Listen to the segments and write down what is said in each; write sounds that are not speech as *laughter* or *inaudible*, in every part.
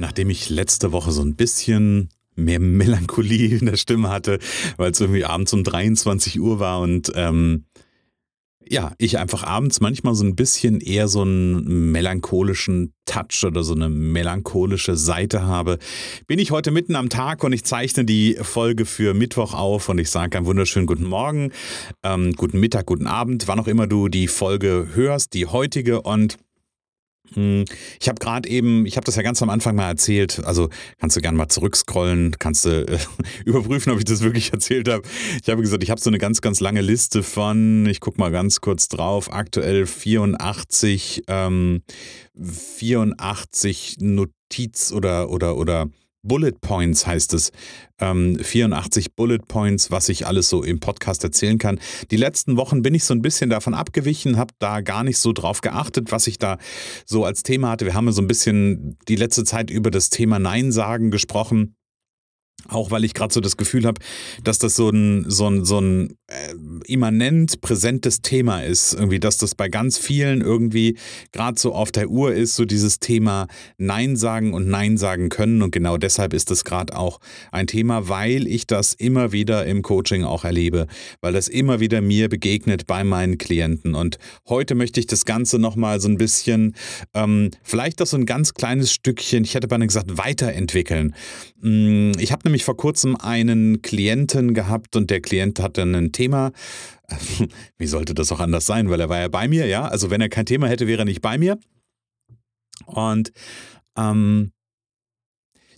Nachdem ich letzte Woche so ein bisschen mehr Melancholie *laughs* in der Stimme hatte, weil es irgendwie abends um 23 Uhr war und ähm, ja, ich einfach abends manchmal so ein bisschen eher so einen melancholischen Touch oder so eine melancholische Seite habe, bin ich heute mitten am Tag und ich zeichne die Folge für Mittwoch auf und ich sage einen wunderschönen guten Morgen, ähm, guten Mittag, guten Abend, wann auch immer du die Folge hörst, die heutige und ich habe gerade eben, ich habe das ja ganz am Anfang mal erzählt, also kannst du gerne mal zurückscrollen, kannst du äh, *laughs* überprüfen, ob ich das wirklich *laughs* erzählt habe. Ich habe gesagt, ich habe so eine ganz, ganz lange Liste von, ich gucke mal ganz kurz drauf, aktuell 84, ähm, 84 Notiz oder, oder, oder Bullet Points heißt es. Ähm, 84 Bullet Points, was ich alles so im Podcast erzählen kann. Die letzten Wochen bin ich so ein bisschen davon abgewichen, habe da gar nicht so drauf geachtet, was ich da so als Thema hatte. Wir haben ja so ein bisschen die letzte Zeit über das Thema Nein sagen gesprochen. Auch weil ich gerade so das Gefühl habe, dass das so ein, so ein, so ein äh, immanent präsentes Thema ist. Irgendwie, dass das bei ganz vielen irgendwie gerade so auf der Uhr ist, so dieses Thema Nein sagen und Nein sagen können. Und genau deshalb ist das gerade auch ein Thema, weil ich das immer wieder im Coaching auch erlebe, weil das immer wieder mir begegnet bei meinen Klienten. Und heute möchte ich das Ganze nochmal so ein bisschen, ähm, vielleicht auch so ein ganz kleines Stückchen, ich hätte beinahe gesagt, weiterentwickeln. Mm, ich habe nämlich vor kurzem einen Klienten gehabt und der Klient hatte ein Thema. *laughs* Wie sollte das auch anders sein? Weil er war ja bei mir, ja. Also wenn er kein Thema hätte, wäre er nicht bei mir. Und ähm,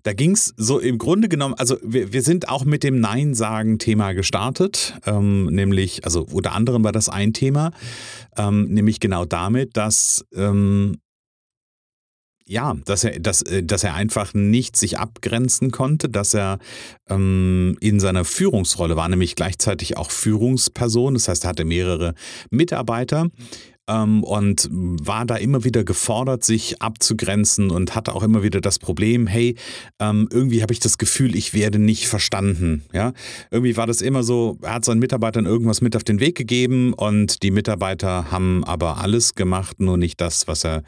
da ging es so im Grunde genommen, also wir, wir sind auch mit dem Nein-Sagen-Thema gestartet, ähm, nämlich, also unter anderem war das ein Thema, ähm, nämlich genau damit, dass ähm, ja, dass er, dass, äh, dass er einfach nicht sich abgrenzen konnte, dass er ähm, in seiner Führungsrolle war, nämlich gleichzeitig auch Führungsperson, das heißt, er hatte mehrere Mitarbeiter ähm, und war da immer wieder gefordert, sich abzugrenzen und hatte auch immer wieder das Problem, hey, ähm, irgendwie habe ich das Gefühl, ich werde nicht verstanden. Ja, irgendwie war das immer so, er hat seinen Mitarbeitern irgendwas mit auf den Weg gegeben und die Mitarbeiter haben aber alles gemacht, nur nicht das, was er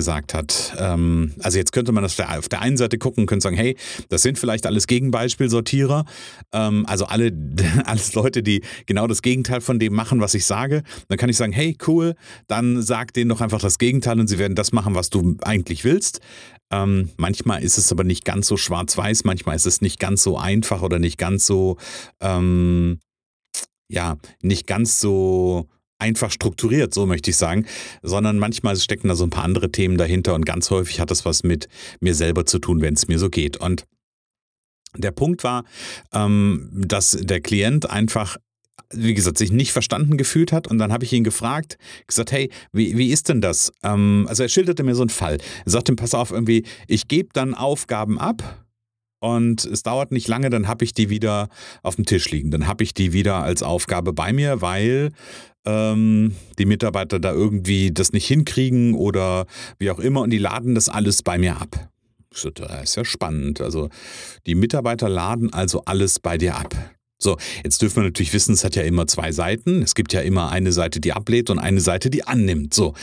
gesagt hat. Ähm, also jetzt könnte man das auf der einen Seite gucken und könnte sagen, hey, das sind vielleicht alles Gegenbeispielsortierer, ähm, also alle, *laughs* alles Leute, die genau das Gegenteil von dem machen, was ich sage. Dann kann ich sagen, hey, cool, dann sag denen doch einfach das Gegenteil und sie werden das machen, was du eigentlich willst. Ähm, manchmal ist es aber nicht ganz so schwarz-weiß, manchmal ist es nicht ganz so einfach oder nicht ganz so, ähm, ja, nicht ganz so einfach strukturiert, so möchte ich sagen, sondern manchmal stecken da so ein paar andere Themen dahinter und ganz häufig hat das was mit mir selber zu tun, wenn es mir so geht. Und der Punkt war, ähm, dass der Klient einfach wie gesagt, sich nicht verstanden gefühlt hat. Und dann habe ich ihn gefragt, gesagt, hey, wie, wie ist denn das? Ähm, also er schilderte mir so einen Fall. Er sagte, pass auf, irgendwie, ich gebe dann Aufgaben ab und es dauert nicht lange, dann habe ich die wieder auf dem Tisch liegen. Dann habe ich die wieder als Aufgabe bei mir, weil ähm, die Mitarbeiter da irgendwie das nicht hinkriegen oder wie auch immer und die laden das alles bei mir ab. Das ist ja spannend. Also die Mitarbeiter laden also alles bei dir ab. So, jetzt dürfen wir natürlich wissen, es hat ja immer zwei Seiten. Es gibt ja immer eine Seite, die ablehnt und eine Seite, die annimmt. So,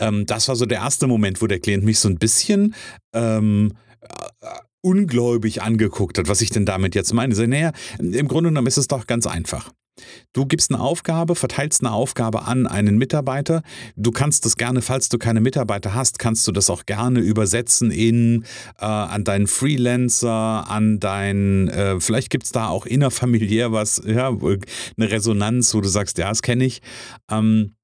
ähm, das war so der erste Moment, wo der Klient mich so ein bisschen ähm, äh, ungläubig angeguckt hat, was ich denn damit jetzt meine. Sage, naja, im Grunde genommen ist es doch ganz einfach. Du gibst eine Aufgabe, verteilst eine Aufgabe an einen Mitarbeiter. Du kannst das gerne, falls du keine Mitarbeiter hast, kannst du das auch gerne übersetzen in äh, an deinen Freelancer, an dein, äh, vielleicht gibt es da auch innerfamiliär was, ja, eine Resonanz, wo du sagst, ja, das kenne ich. Ähm,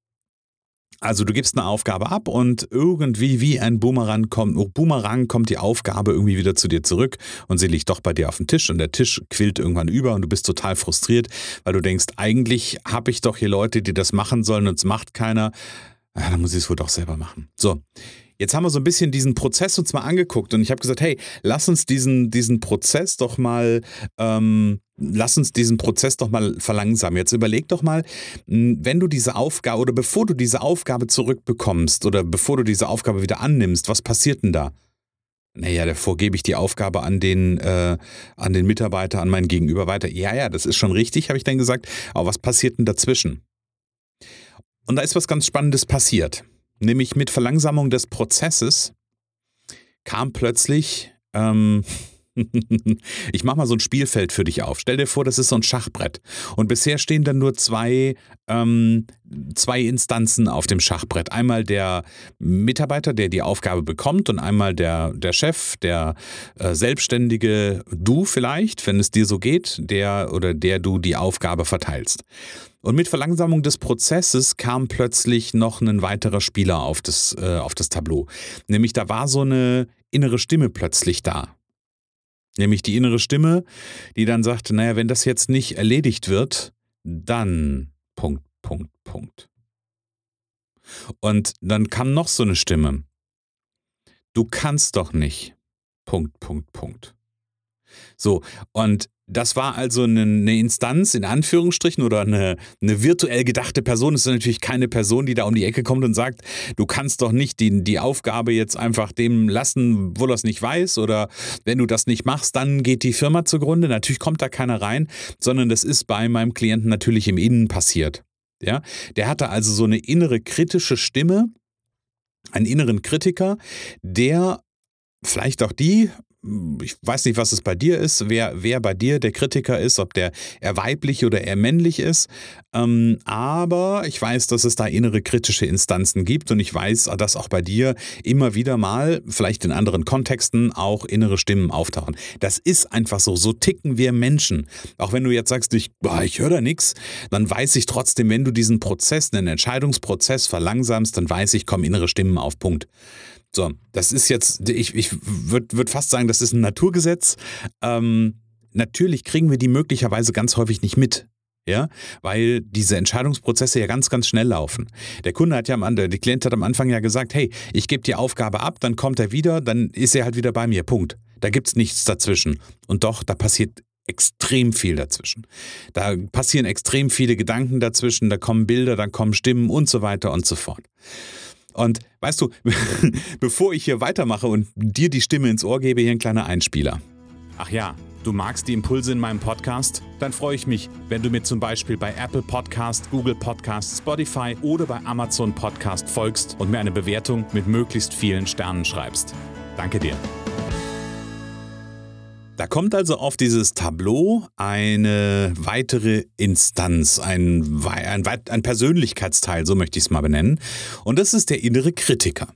also du gibst eine Aufgabe ab und irgendwie wie ein Boomerang kommt, Boomerang kommt die Aufgabe irgendwie wieder zu dir zurück und sie liegt doch bei dir auf dem Tisch und der Tisch quillt irgendwann über und du bist total frustriert, weil du denkst, eigentlich habe ich doch hier Leute, die das machen sollen und es macht keiner. Ja, dann muss ich es wohl doch selber machen. So, jetzt haben wir so ein bisschen diesen Prozess uns mal angeguckt und ich habe gesagt, hey, lass uns diesen, diesen Prozess doch mal, ähm, lass uns diesen Prozess doch mal verlangsamen. Jetzt überleg doch mal, hm, wenn du diese Aufgabe oder bevor du diese Aufgabe zurückbekommst oder bevor du diese Aufgabe wieder annimmst, was passiert denn da? Naja, davor gebe ich die Aufgabe an den, äh, an den Mitarbeiter, an meinen Gegenüber weiter. Ja, ja, das ist schon richtig, habe ich dann gesagt. Aber was passiert denn dazwischen? Und da ist was ganz Spannendes passiert. Nämlich mit Verlangsamung des Prozesses kam plötzlich, ähm, ich mache mal so ein Spielfeld für dich auf. Stell dir vor, das ist so ein Schachbrett. Und bisher stehen dann nur zwei, ähm, zwei Instanzen auf dem Schachbrett. Einmal der Mitarbeiter, der die Aufgabe bekommt, und einmal der, der Chef, der äh, Selbstständige, du vielleicht, wenn es dir so geht, der oder der du die Aufgabe verteilst. Und mit Verlangsamung des Prozesses kam plötzlich noch ein weiterer Spieler auf das, äh, auf das Tableau. Nämlich da war so eine innere Stimme plötzlich da. Nämlich die innere Stimme, die dann sagte, naja, wenn das jetzt nicht erledigt wird, dann Punkt, Punkt, Punkt. Und dann kam noch so eine Stimme. Du kannst doch nicht. Punkt, Punkt, Punkt. So, und das war also eine, Instanz in Anführungsstrichen oder eine, eine virtuell gedachte Person. Das ist natürlich keine Person, die da um die Ecke kommt und sagt, du kannst doch nicht die, die Aufgabe jetzt einfach dem lassen, wo er es nicht weiß oder wenn du das nicht machst, dann geht die Firma zugrunde. Natürlich kommt da keiner rein, sondern das ist bei meinem Klienten natürlich im Innen passiert. Ja, der hatte also so eine innere kritische Stimme, einen inneren Kritiker, der vielleicht auch die ich weiß nicht, was es bei dir ist, wer, wer bei dir der Kritiker ist, ob der eher weiblich oder eher männlich ist. Ähm, aber ich weiß, dass es da innere kritische Instanzen gibt und ich weiß, dass auch bei dir immer wieder mal, vielleicht in anderen Kontexten, auch innere Stimmen auftauchen. Das ist einfach so. So ticken wir Menschen. Auch wenn du jetzt sagst, ich, ich höre da nichts, dann weiß ich trotzdem, wenn du diesen Prozess, einen Entscheidungsprozess verlangsamst, dann weiß ich, kommen innere Stimmen auf Punkt. So, das ist jetzt, ich, ich würde würd fast sagen, das ist ein Naturgesetz. Ähm, natürlich kriegen wir die möglicherweise ganz häufig nicht mit. Ja, weil diese Entscheidungsprozesse ja ganz, ganz schnell laufen. Der Kunde hat ja am Anfang, der Klient hat am Anfang ja gesagt, hey, ich gebe die Aufgabe ab, dann kommt er wieder, dann ist er halt wieder bei mir. Punkt. Da gibt es nichts dazwischen. Und doch, da passiert extrem viel dazwischen. Da passieren extrem viele Gedanken dazwischen, da kommen Bilder, dann kommen Stimmen und so weiter und so fort. Und weißt du, *laughs* bevor ich hier weitermache und dir die Stimme ins Ohr gebe, hier ein kleiner Einspieler. Ach ja, du magst die Impulse in meinem Podcast? Dann freue ich mich, wenn du mir zum Beispiel bei Apple Podcast, Google Podcast, Spotify oder bei Amazon Podcast folgst und mir eine Bewertung mit möglichst vielen Sternen schreibst. Danke dir. Da kommt also auf dieses Tableau eine weitere Instanz, ein, ein, ein Persönlichkeitsteil, so möchte ich es mal benennen. Und das ist der innere Kritiker.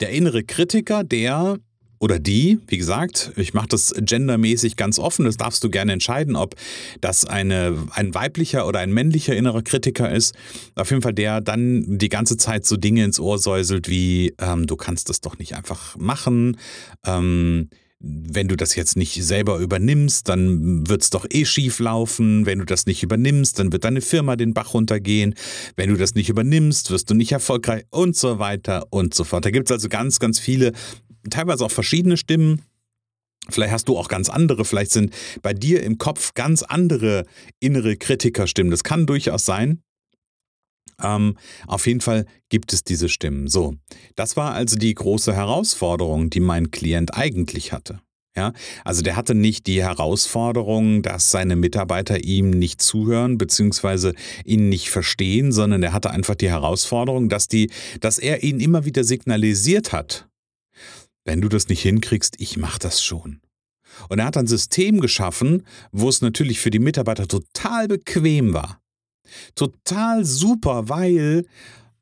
Der innere Kritiker, der oder die, wie gesagt, ich mache das gendermäßig ganz offen, das darfst du gerne entscheiden, ob das eine, ein weiblicher oder ein männlicher innerer Kritiker ist. Auf jeden Fall der dann die ganze Zeit so Dinge ins Ohr säuselt wie, ähm, du kannst das doch nicht einfach machen, ähm, wenn du das jetzt nicht selber übernimmst, dann wird es doch eh schief laufen. Wenn du das nicht übernimmst, dann wird deine Firma den Bach runtergehen. Wenn du das nicht übernimmst, wirst du nicht erfolgreich und so weiter und so fort. Da gibt es also ganz, ganz viele, teilweise auch verschiedene Stimmen. Vielleicht hast du auch ganz andere, vielleicht sind bei dir im Kopf ganz andere innere Kritikerstimmen. Das kann durchaus sein. Ähm, auf jeden Fall gibt es diese Stimmen. So, das war also die große Herausforderung, die mein Klient eigentlich hatte. Ja, also der hatte nicht die Herausforderung, dass seine Mitarbeiter ihm nicht zuhören bzw. ihn nicht verstehen, sondern er hatte einfach die Herausforderung, dass die, dass er ihnen immer wieder signalisiert hat, wenn du das nicht hinkriegst, ich mach das schon. Und er hat ein System geschaffen, wo es natürlich für die Mitarbeiter total bequem war. Total super, weil,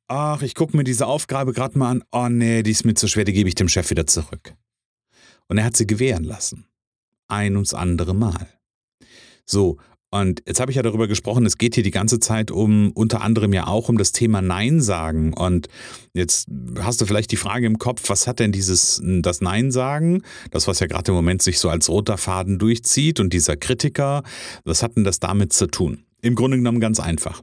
ach, ich gucke mir diese Aufgabe gerade mal an, oh nee, die ist mir zu schwer, die gebe ich dem Chef wieder zurück. Und er hat sie gewähren lassen. Ein ums andere Mal. So, und jetzt habe ich ja darüber gesprochen, es geht hier die ganze Zeit um, unter anderem ja auch um das Thema Nein sagen. Und jetzt hast du vielleicht die Frage im Kopf, was hat denn dieses, das Nein sagen, das was ja gerade im Moment sich so als roter Faden durchzieht und dieser Kritiker, was hat denn das damit zu tun? Im Grunde genommen ganz einfach.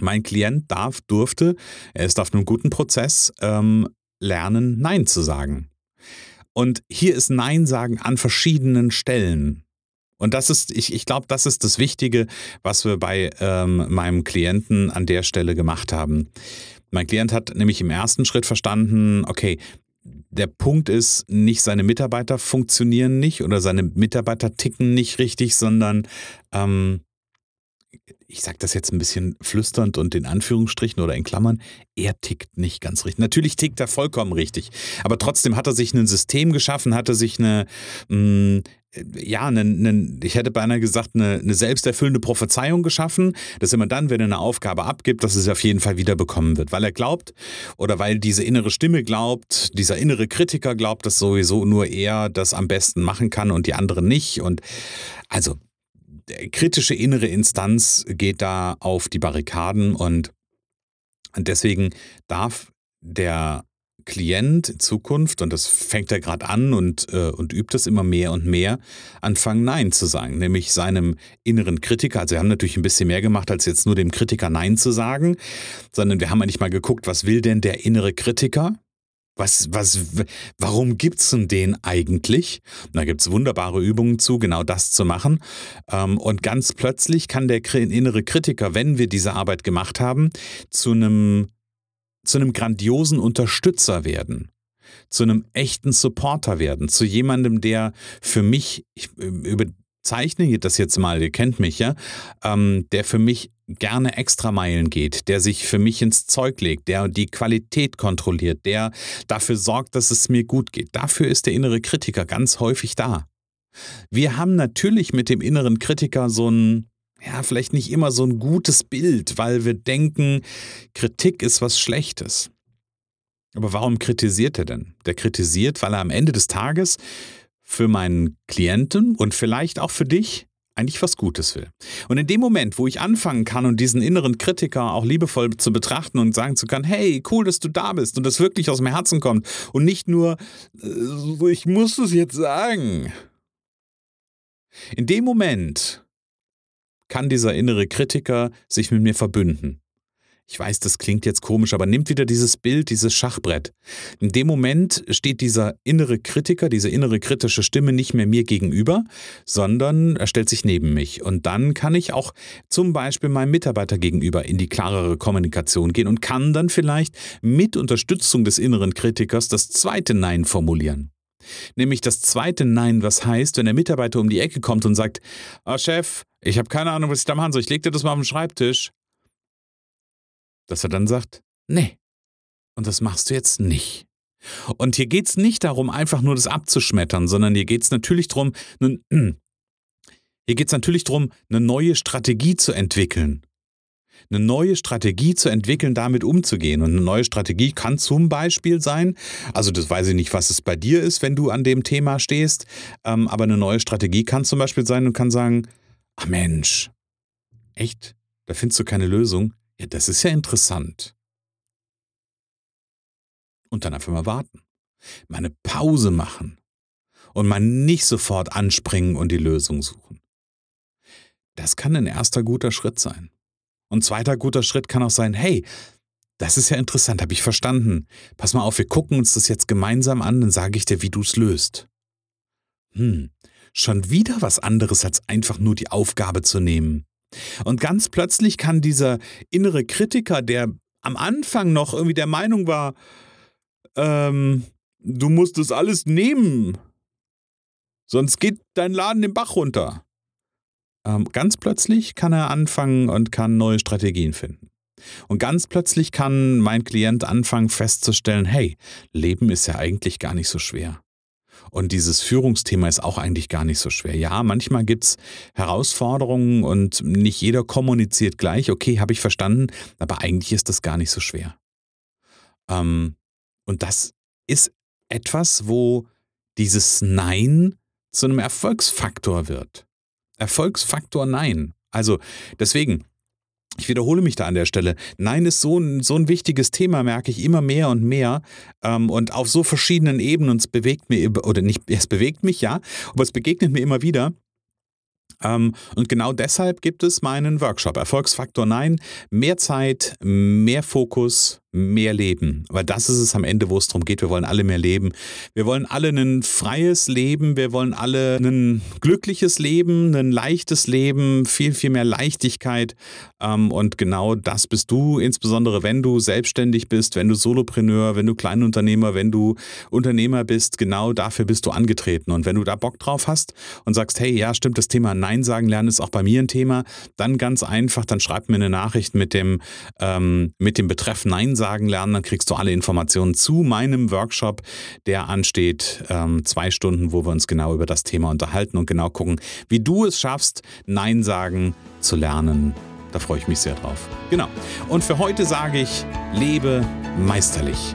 Mein Klient darf, durfte, er ist auf einem guten Prozess, ähm, lernen, Nein zu sagen. Und hier ist Nein sagen an verschiedenen Stellen. Und das ist, ich, ich glaube, das ist das Wichtige, was wir bei ähm, meinem Klienten an der Stelle gemacht haben. Mein Klient hat nämlich im ersten Schritt verstanden, okay, der Punkt ist, nicht seine Mitarbeiter funktionieren nicht oder seine Mitarbeiter ticken nicht richtig, sondern ähm, ich sage das jetzt ein bisschen flüsternd und in Anführungsstrichen oder in Klammern, er tickt nicht ganz richtig. Natürlich tickt er vollkommen richtig, aber trotzdem hat er sich ein System geschaffen, hat er sich eine, mh, mm, ja, eine, eine, ich hätte beinahe gesagt, eine, eine selbsterfüllende Prophezeiung geschaffen, dass immer dann, wenn er eine Aufgabe abgibt, dass es auf jeden Fall wieder bekommen wird, weil er glaubt oder weil diese innere Stimme glaubt, dieser innere Kritiker glaubt, dass sowieso nur er das am besten machen kann und die anderen nicht und also kritische innere Instanz geht da auf die Barrikaden und deswegen darf der Klient in Zukunft, und das fängt er gerade an und, äh, und übt es immer mehr und mehr, anfangen Nein zu sagen, nämlich seinem inneren Kritiker. Also wir haben natürlich ein bisschen mehr gemacht, als jetzt nur dem Kritiker Nein zu sagen, sondern wir haben eigentlich mal geguckt, was will denn der innere Kritiker? Was, was, warum gibt's denn den eigentlich? Da gibt's wunderbare Übungen zu, genau das zu machen. Ähm, und ganz plötzlich kann der innere Kritiker, wenn wir diese Arbeit gemacht haben, zu einem, zu einem grandiosen Unterstützer werden zu einem echten Supporter werden, zu jemandem, der für mich, ich überzeichne das jetzt mal, ihr kennt mich ja, ähm, der für mich gerne Extrameilen geht, der sich für mich ins Zeug legt, der die Qualität kontrolliert, der dafür sorgt, dass es mir gut geht. Dafür ist der innere Kritiker ganz häufig da. Wir haben natürlich mit dem inneren Kritiker so ein, ja, vielleicht nicht immer so ein gutes Bild, weil wir denken, Kritik ist was Schlechtes. Aber warum kritisiert er denn? Der kritisiert, weil er am Ende des Tages für meinen Klienten und vielleicht auch für dich eigentlich was Gutes will. Und in dem Moment, wo ich anfangen kann und diesen inneren Kritiker auch liebevoll zu betrachten und sagen zu können, hey, cool, dass du da bist und das wirklich aus dem Herzen kommt und nicht nur, äh, ich muss es jetzt sagen. In dem Moment kann dieser innere Kritiker sich mit mir verbünden. Ich weiß, das klingt jetzt komisch, aber nimmt wieder dieses Bild, dieses Schachbrett. In dem Moment steht dieser innere Kritiker, diese innere kritische Stimme nicht mehr mir gegenüber, sondern er stellt sich neben mich. Und dann kann ich auch zum Beispiel meinem Mitarbeiter gegenüber in die klarere Kommunikation gehen und kann dann vielleicht mit Unterstützung des inneren Kritikers das zweite Nein formulieren. Nämlich das zweite Nein, was heißt, wenn der Mitarbeiter um die Ecke kommt und sagt, oh Chef, ich habe keine Ahnung, was ich da machen soll, ich leg dir das mal auf den Schreibtisch dass er dann sagt, nee, und das machst du jetzt nicht. Und hier geht es nicht darum, einfach nur das abzuschmettern, sondern hier geht es natürlich darum, *clears throat* hier geht es natürlich darum, eine neue Strategie zu entwickeln. Eine neue Strategie zu entwickeln, damit umzugehen. Und eine neue Strategie kann zum Beispiel sein, also das weiß ich nicht, was es bei dir ist, wenn du an dem Thema stehst, ähm, aber eine neue Strategie kann zum Beispiel sein und kann sagen, ach Mensch, echt? Da findest du keine Lösung? Ja, das ist ja interessant. Und dann einfach mal warten. Mal eine Pause machen. Und mal nicht sofort anspringen und die Lösung suchen. Das kann ein erster guter Schritt sein. Und zweiter guter Schritt kann auch sein, hey, das ist ja interessant, habe ich verstanden. Pass mal auf, wir gucken uns das jetzt gemeinsam an, dann sage ich dir, wie du es löst. Hm, schon wieder was anderes als einfach nur die Aufgabe zu nehmen. Und ganz plötzlich kann dieser innere Kritiker, der am Anfang noch irgendwie der Meinung war, ähm, du musst das alles nehmen, sonst geht dein Laden den Bach runter. Ähm, ganz plötzlich kann er anfangen und kann neue Strategien finden. Und ganz plötzlich kann mein Klient anfangen festzustellen, hey, Leben ist ja eigentlich gar nicht so schwer. Und dieses Führungsthema ist auch eigentlich gar nicht so schwer. Ja, manchmal gibt es Herausforderungen und nicht jeder kommuniziert gleich. Okay, habe ich verstanden, aber eigentlich ist das gar nicht so schwer. Ähm, und das ist etwas, wo dieses Nein zu einem Erfolgsfaktor wird. Erfolgsfaktor Nein. Also deswegen, ich wiederhole mich da an der Stelle. Nein ist so ein, so ein wichtiges Thema, merke ich immer mehr und mehr. Ähm, und auf so verschiedenen Ebenen. Und es bewegt mir, oder nicht, es bewegt mich ja, aber es begegnet mir immer wieder. Ähm, und genau deshalb gibt es meinen Workshop Erfolgsfaktor Nein. Mehr Zeit, mehr Fokus, mehr leben. Weil das ist es am Ende, wo es darum geht. Wir wollen alle mehr leben. Wir wollen alle ein freies Leben. Wir wollen alle ein glückliches Leben, ein leichtes Leben, viel, viel mehr Leichtigkeit. Ähm, und genau das bist du, insbesondere wenn du selbstständig bist, wenn du Solopreneur, wenn du Kleinunternehmer, wenn du Unternehmer bist. Genau dafür bist du angetreten. Und wenn du da Bock drauf hast und sagst, hey, ja, stimmt, das Thema Nein sagen lernen ist auch bei mir ein Thema, dann ganz einfach, dann schreib mir eine Nachricht mit dem, ähm, mit dem Betreff Nein sagen lernen, dann kriegst du alle Informationen zu meinem Workshop, der ansteht, ähm, zwei Stunden, wo wir uns genau über das Thema unterhalten und genau gucken, wie du es schaffst, Nein sagen zu lernen. Da freue ich mich sehr drauf. Genau. Und für heute sage ich, lebe meisterlich.